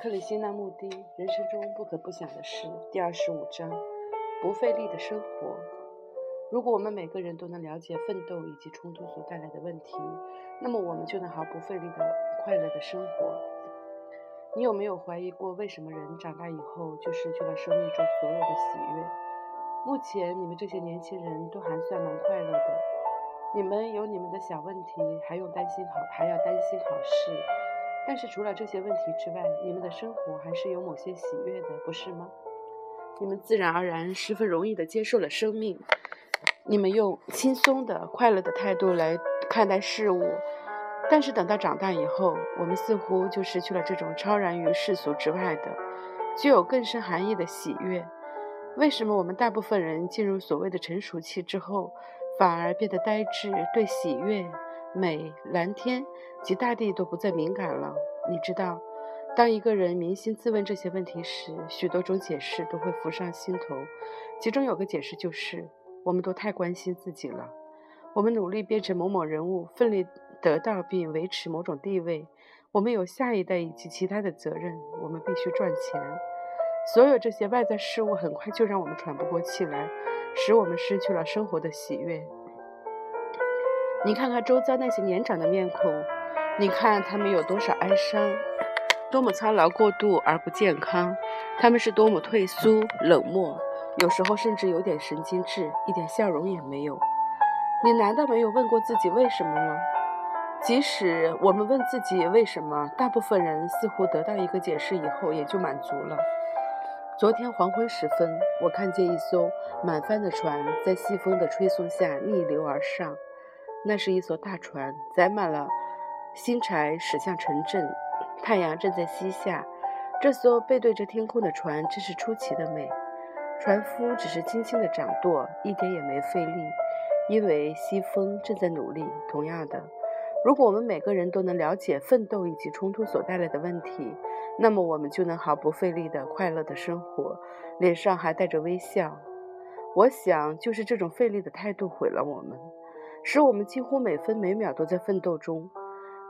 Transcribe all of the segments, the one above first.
克里希那穆蒂人生中不可不想的事第二十五章：不费力的生活。如果我们每个人都能了解奋斗以及冲突所带来的问题，那么我们就能毫不费力的快乐的生活。你有没有怀疑过，为什么人长大以后就失去了生命中所有的喜悦？目前你们这些年轻人都还算蛮快乐的，你们有你们的小问题，还用担心考，还要担心考试。但是除了这些问题之外，你们的生活还是有某些喜悦的，不是吗？你们自然而然十分容易地接受了生命，你们用轻松的、快乐的态度来看待事物。但是等到长大以后，我们似乎就失去了这种超然于世俗之外的、具有更深含义的喜悦。为什么我们大部分人进入所谓的成熟期之后，反而变得呆滞，对喜悦？美、蓝天及大地都不再敏感了。你知道，当一个人扪心自问这些问题时，许多种解释都会浮上心头。其中有个解释就是，我们都太关心自己了。我们努力变成某某人物，奋力得到并维持某种地位。我们有下一代以及其他的责任，我们必须赚钱。所有这些外在事物很快就让我们喘不过气来，使我们失去了生活的喜悦。你看看周遭那些年长的面孔，你看他们有多少哀伤，多么操劳过度而不健康，他们是多么退缩冷漠，有时候甚至有点神经质，一点笑容也没有。你难道没有问过自己为什么吗？即使我们问自己为什么，大部分人似乎得到一个解释以后也就满足了。昨天黄昏时分，我看见一艘满帆的船在西风的吹送下逆流而上。那是一艘大船，载满了新柴，驶向城镇。太阳正在西下，这艘背对着天空的船真是出奇的美。船夫只是轻轻地掌舵，一点也没费力，因为西风正在努力。同样的，如果我们每个人都能了解奋斗以及冲突所带来的问题，那么我们就能毫不费力地快乐地生活，脸上还带着微笑。我想，就是这种费力的态度毁了我们。使我们几乎每分每秒都在奋斗中。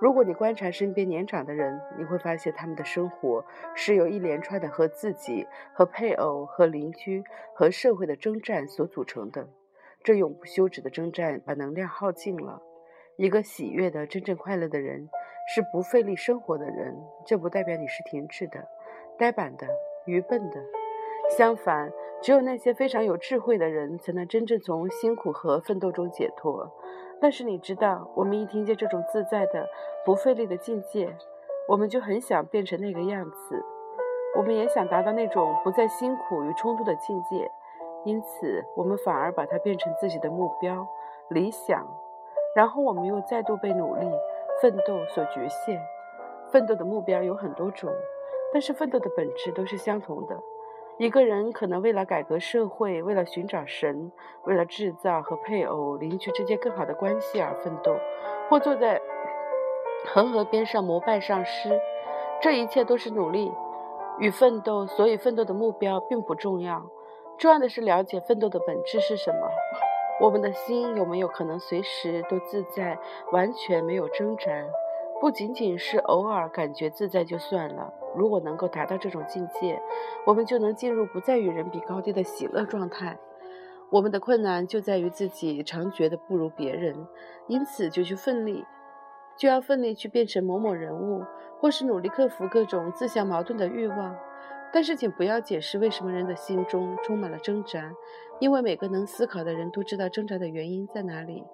如果你观察身边年长的人，你会发现他们的生活是由一连串的和自己、和配偶、和邻居、和社会的征战所组成的。这永不休止的征战把能量耗尽了。一个喜悦的、真正快乐的人是不费力生活的人。这不代表你是停滞的、呆板的、愚笨的。相反，只有那些非常有智慧的人，才能真正从辛苦和奋斗中解脱。但是你知道，我们一听见这种自在的、不费力的境界，我们就很想变成那个样子。我们也想达到那种不再辛苦与冲突的境界，因此我们反而把它变成自己的目标、理想。然后我们又再度被努力、奋斗所局限。奋斗的目标有很多种，但是奋斗的本质都是相同的。一个人可能为了改革社会，为了寻找神，为了制造和配偶、邻居之间更好的关系而奋斗，或坐在恒河边上膜拜上师，这一切都是努力与奋斗。所以，奋斗的目标并不重要，重要的是了解奋斗的本质是什么。我们的心有没有可能随时都自在，完全没有挣扎？不仅仅是偶尔感觉自在就算了。如果能够达到这种境界，我们就能进入不再与人比高低的喜乐状态。我们的困难就在于自己常觉得不如别人，因此就去奋力，就要奋力去变成某某人物，或是努力克服各种自相矛盾的欲望。但是，请不要解释为什么人的心中充满了挣扎，因为每个能思考的人都知道挣扎的原因在哪里，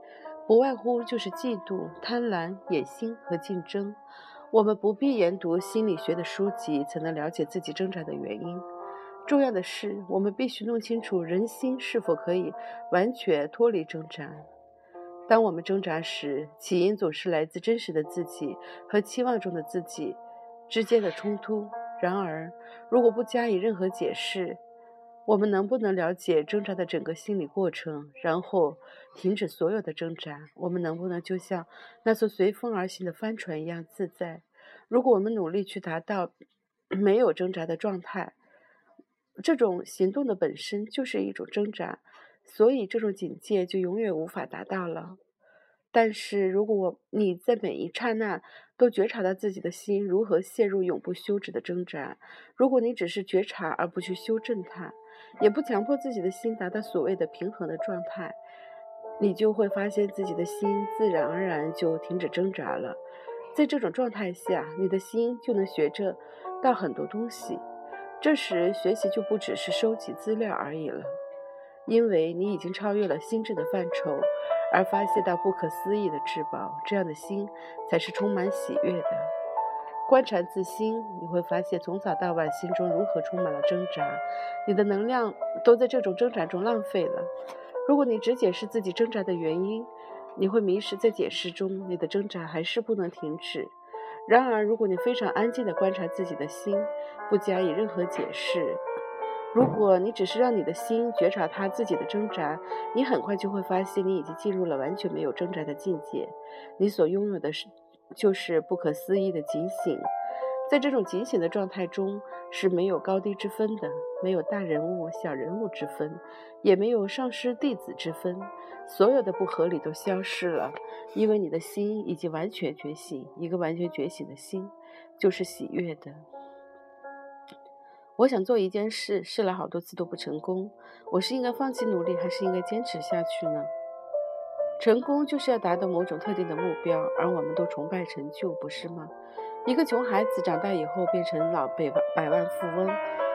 不外乎就是嫉妒、贪婪、野心和竞争。我们不必研读心理学的书籍才能了解自己挣扎的原因。重要的是，我们必须弄清楚人心是否可以完全脱离挣扎。当我们挣扎时，起因总是来自真实的自己和期望中的自己之间的冲突。然而，如果不加以任何解释，我们能不能了解挣扎的整个心理过程，然后停止所有的挣扎？我们能不能就像那艘随风而行的帆船一样自在？如果我们努力去达到没有挣扎的状态，这种行动的本身就是一种挣扎，所以这种警戒就永远无法达到了。但是，如果你在每一刹那都觉察到自己的心如何陷入永不休止的挣扎，如果你只是觉察而不去修正它，也不强迫自己的心达到所谓的平衡的状态，你就会发现自己的心自然而然就停止挣扎了。在这种状态下，你的心就能学着到很多东西。这时，学习就不只是收集资料而已了，因为你已经超越了心智的范畴。而发泄到不可思议的至宝，这样的心才是充满喜悦的。观察自心，你会发现从早到晚心中如何充满了挣扎，你的能量都在这种挣扎中浪费了。如果你只解释自己挣扎的原因，你会迷失在解释中，你的挣扎还是不能停止。然而，如果你非常安静地观察自己的心，不加以任何解释。如果你只是让你的心觉察他自己的挣扎，你很快就会发现你已经进入了完全没有挣扎的境界。你所拥有的是，就是不可思议的警醒。在这种警醒的状态中，是没有高低之分的，没有大人物、小人物之分，也没有上师弟子之分。所有的不合理都消失了，因为你的心已经完全觉醒。一个完全觉醒的心，就是喜悦的。我想做一件事，试了好多次都不成功。我是应该放弃努力，还是应该坚持下去呢？成功就是要达到某种特定的目标，而我们都崇拜成就，不是吗？一个穷孩子长大以后变成了百百万富翁，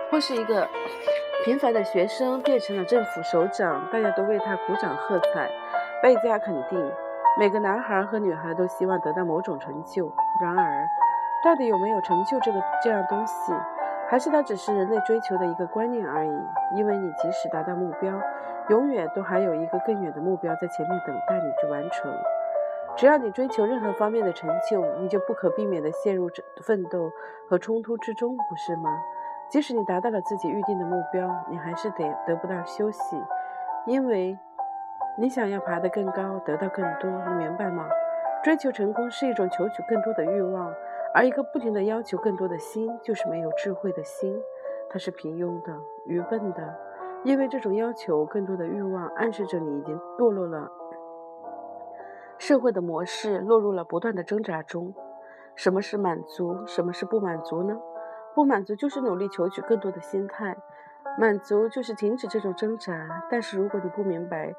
或是一个平凡的学生变成了政府首长，大家都为他鼓掌喝彩，倍加肯定。每个男孩和女孩都希望得到某种成就，然而，到底有没有成就这个这样东西？还是它只是人类追求的一个观念而已，因为你即使达到目标，永远都还有一个更远的目标在前面等待你去完成。只要你追求任何方面的成就，你就不可避免地陷入奋斗和冲突之中，不是吗？即使你达到了自己预定的目标，你还是得得不到休息，因为你想要爬得更高，得到更多，你明白吗？追求成功是一种求取更多的欲望。而一个不停的要求更多的心，就是没有智慧的心，它是平庸的、愚笨的，因为这种要求更多的欲望，暗示着你已经堕落了社会的模式，落入了不断的挣扎中。什么是满足？什么是不满足呢？不满足就是努力求取更多的心态，满足就是停止这种挣扎。但是如果你不明白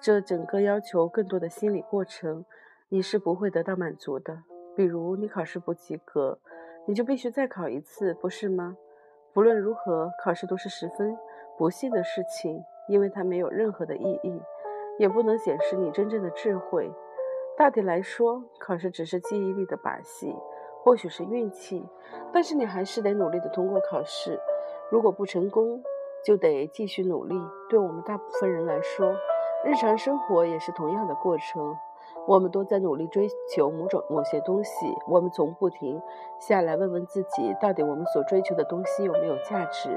这整个要求更多的心理过程，你是不会得到满足的。比如你考试不及格，你就必须再考一次，不是吗？不论如何，考试都是十分不幸的事情，因为它没有任何的意义，也不能显示你真正的智慧。大体来说，考试只是记忆力的把戏，或许是运气，但是你还是得努力的通过考试。如果不成功，就得继续努力。对我们大部分人来说，日常生活也是同样的过程。我们都在努力追求某种某些东西，我们从不停下来问问自己，到底我们所追求的东西有没有价值？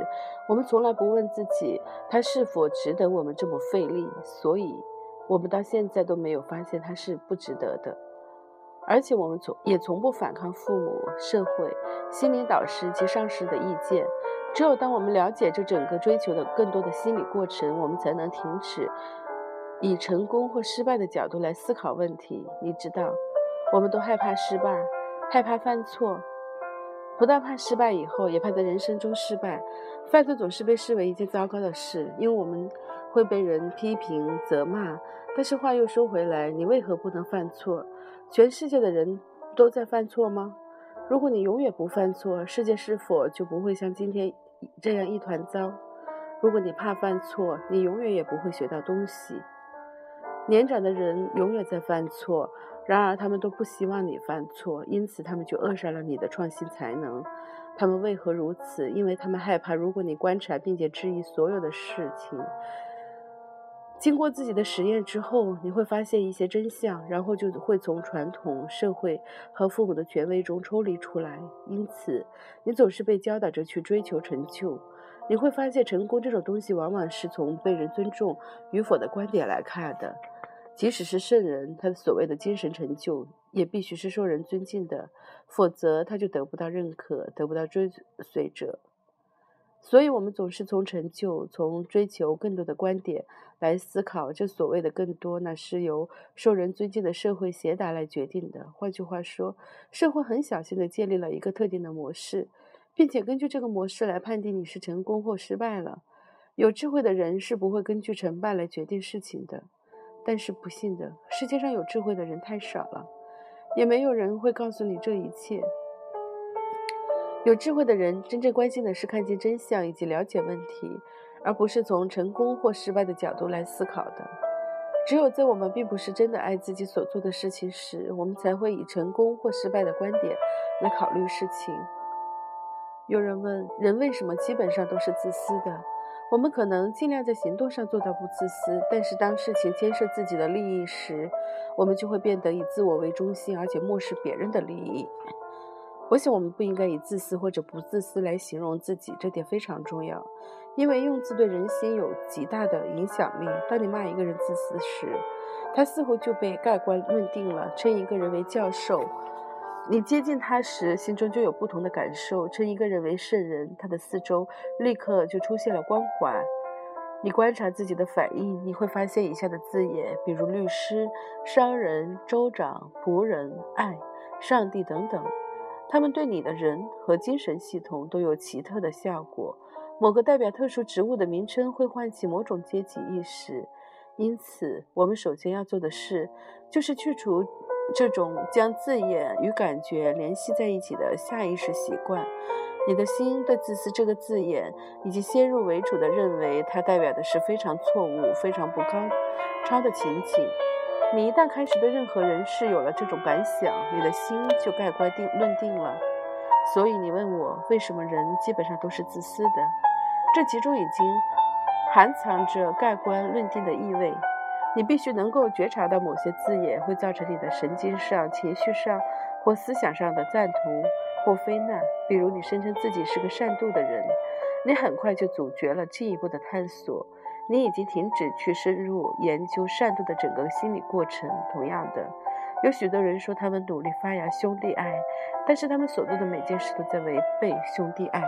我们从来不问自己，它是否值得我们这么费力？所以，我们到现在都没有发现它是不值得的。而且，我们从也从不反抗父母、社会、心灵导师及上师的意见。只有当我们了解这整个追求的更多的心理过程，我们才能停止。以成功或失败的角度来思考问题，你知道，我们都害怕失败，害怕犯错，不但怕失败以后，也怕在人生中失败。犯错总是被视为一件糟糕的事，因为我们会被人批评、责骂。但是话又说回来，你为何不能犯错？全世界的人都在犯错吗？如果你永远不犯错，世界是否就不会像今天这样一团糟？如果你怕犯错，你永远也不会学到东西。年长的人永远在犯错，然而他们都不希望你犯错，因此他们就扼杀了你的创新才能。他们为何如此？因为他们害怕，如果你观察并且质疑所有的事情，经过自己的实验之后，你会发现一些真相，然后就会从传统社会和父母的权威中抽离出来。因此，你总是被教导着去追求成就。你会发现，成功这种东西往往是从被人尊重与否的观点来看的。即使是圣人，他的所谓的精神成就也必须是受人尊敬的，否则他就得不到认可，得不到追随者。所以，我们总是从成就、从追求更多的观点来思考。这所谓的更多，那是由受人尊敬的社会协达来决定的。换句话说，社会很小心地建立了一个特定的模式，并且根据这个模式来判定你是成功或失败了。有智慧的人是不会根据成败来决定事情的。但是不幸的，世界上有智慧的人太少了，也没有人会告诉你这一切。有智慧的人真正关心的是看见真相以及了解问题，而不是从成功或失败的角度来思考的。只有在我们并不是真的爱自己所做的事情时，我们才会以成功或失败的观点来考虑事情。有人问：人为什么基本上都是自私的？我们可能尽量在行动上做到不自私，但是当事情牵涉自己的利益时，我们就会变得以自我为中心，而且漠视别人的利益。我想，我们不应该以自私或者不自私来形容自己，这点非常重要，因为用字对人心有极大的影响力。当你骂一个人自私时，他似乎就被盖棺论定了；称一个人为教授，你接近他时，心中就有不同的感受；称一个人为圣人，他的四周立刻就出现了光环。你观察自己的反应，你会发现以下的字眼，比如律师、商人、州长、仆人、爱、上帝等等。他们对你的人和精神系统都有奇特的效果。某个代表特殊职务的名称会唤起某种阶级意识，因此，我们首先要做的事就是去除这种将字眼与感觉联系在一起的下意识习惯。你的心对“自私”这个字眼已经先入为主地认为它代表的是非常错误、非常不高超的情景。你一旦开始对任何人事有了这种感想，你的心就盖棺定论定了。所以你问我为什么人基本上都是自私的，这其中已经含藏着盖棺论定的意味。你必须能够觉察到某些字眼会造成你的神经上、情绪上或思想上的赞同或非难。比如，你声称自己是个善妒的人，你很快就阻绝了进一步的探索。你已经停止去深入研究善妒的整个心理过程。同样的，有许多人说他们努力发扬兄弟爱，但是他们所做的每件事都在违背兄弟爱。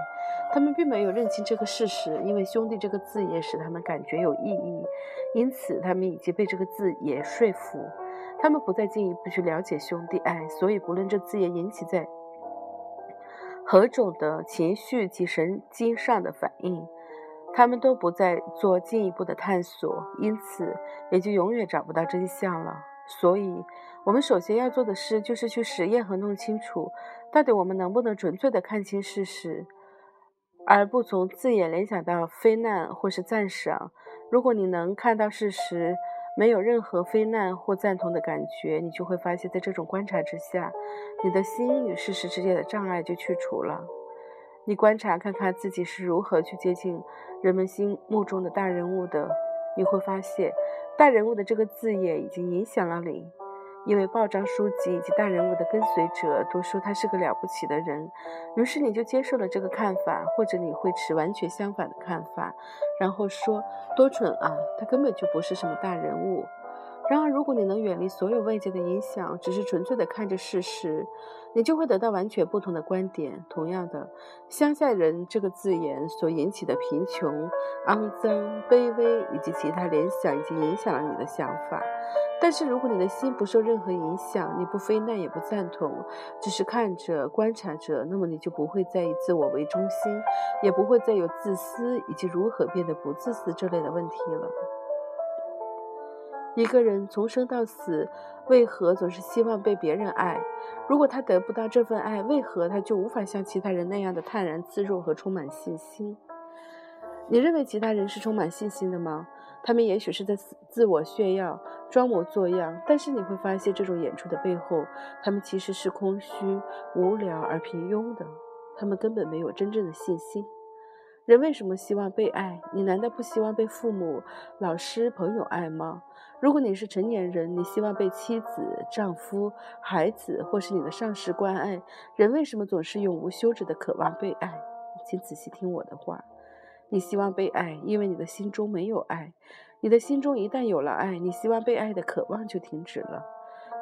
他们并没有认清这个事实，因为“兄弟”这个字眼使他们感觉有意义，因此他们已经被这个字眼说服。他们不再进一步去了解兄弟爱，所以不论这字眼引起在何种的情绪及神经上的反应。他们都不再做进一步的探索，因此也就永远找不到真相了。所以，我们首先要做的事就是去实验和弄清楚，到底我们能不能纯粹的看清事实，而不从字眼联想到非难或是赞赏。如果你能看到事实，没有任何非难或赞同的感觉，你就会发现，在这种观察之下，你的心与事实之间的障碍就去除了。你观察看看自己是如何去接近人们心目中的大人物的，你会发现，大人物的这个字眼已经影响了你，因为报章书籍以及大人物的跟随者都说他是个了不起的人，于是你就接受了这个看法，或者你会持完全相反的看法，然后说多蠢啊，他根本就不是什么大人物。然而，如果你能远离所有外界的影响，只是纯粹的看着事实，你就会得到完全不同的观点。同样的，乡下人这个字眼所引起的贫穷、肮脏、卑微以及其他联想，已经影响了你的想法。但是，如果你的心不受任何影响，你不非难也不赞同，只是看着、观察着，那么你就不会再以自我为中心，也不会再有自私以及如何变得不自私这类的问题了。一个人从生到死，为何总是希望被别人爱？如果他得不到这份爱，为何他就无法像其他人那样的泰然自若和充满信心？你认为其他人是充满信心的吗？他们也许是在自我炫耀、装模作样，但是你会发现，这种演出的背后，他们其实是空虚、无聊而平庸的。他们根本没有真正的信心。人为什么希望被爱？你难道不希望被父母、老师、朋友爱吗？如果你是成年人，你希望被妻子、丈夫、孩子，或是你的上司关爱。人为什么总是永无休止的渴望被爱？请仔细听我的话，你希望被爱，因为你的心中没有爱。你的心中一旦有了爱，你希望被爱的渴望就停止了，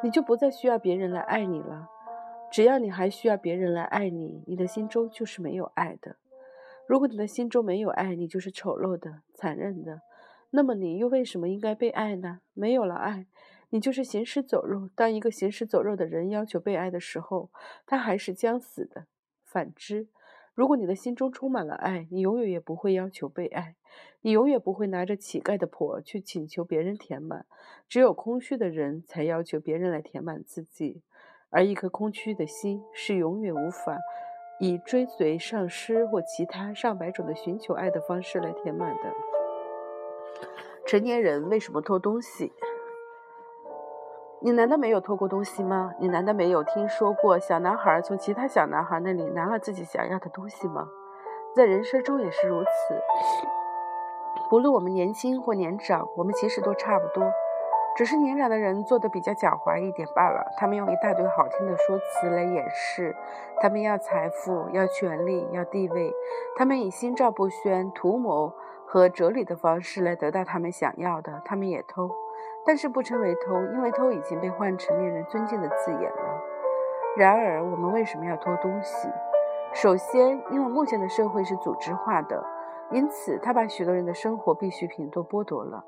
你就不再需要别人来爱你了。只要你还需要别人来爱你，你的心中就是没有爱的。如果你的心中没有爱，你就是丑陋的、残忍的。那么你又为什么应该被爱呢？没有了爱，你就是行尸走肉。当一个行尸走肉的人要求被爱的时候，他还是将死的。反之，如果你的心中充满了爱，你永远也不会要求被爱，你永远不会拿着乞丐的钵去请求别人填满。只有空虚的人才要求别人来填满自己，而一颗空虚的心是永远无法以追随上师或其他上百种的寻求爱的方式来填满的。成年人为什么偷东西？你难道没有偷过东西吗？你难道没有听说过小男孩从其他小男孩那里拿了自己想要的东西吗？在人生中也是如此。不论我们年轻或年长，我们其实都差不多，只是年长的人做的比较狡猾一点罢了。他们用一大堆好听的说辞来掩饰，他们要财富，要权力，要地位，他们以心照不宣、图谋和哲理的方式来得到他们想要的。他们也偷。但是不称为偷，因为偷已经被换成令人尊敬的字眼了。然而，我们为什么要偷东西？首先，因为目前的社会是组织化的，因此他把许多人的生活必需品都剥夺了。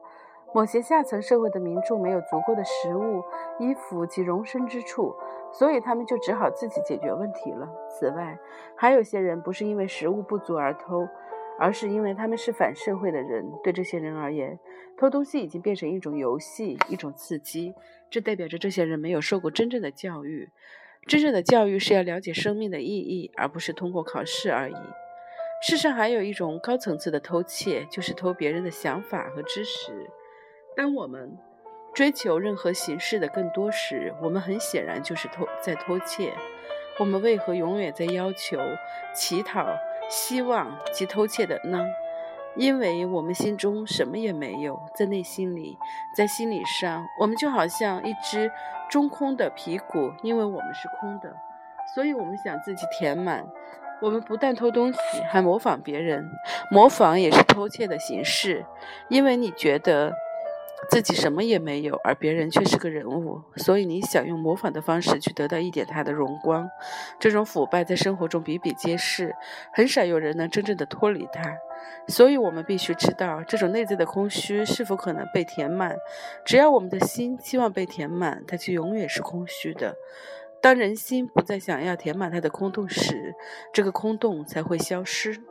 某些下层社会的民众没有足够的食物、衣服及容身之处，所以他们就只好自己解决问题了。此外，还有些人不是因为食物不足而偷。而是因为他们是反社会的人，对这些人而言，偷东西已经变成一种游戏，一种刺激。这代表着这些人没有受过真正的教育。真正的教育是要了解生命的意义，而不是通过考试而已。世上还有一种高层次的偷窃，就是偷别人的想法和知识。当我们追求任何形式的更多时，我们很显然就是偷在偷窃。我们为何永远在要求、乞讨？希望及偷窃的呢？因为我们心中什么也没有，在内心里，在心理上，我们就好像一只中空的皮鼓，因为我们是空的，所以我们想自己填满。我们不但偷东西，还模仿别人，模仿也是偷窃的形式，因为你觉得。自己什么也没有，而别人却是个人物，所以你想用模仿的方式去得到一点他的荣光。这种腐败在生活中比比皆是，很少有人能真正的脱离它。所以我们必须知道，这种内在的空虚是否可能被填满。只要我们的心期望被填满，它就永远是空虚的。当人心不再想要填满它的空洞时，这个空洞才会消失。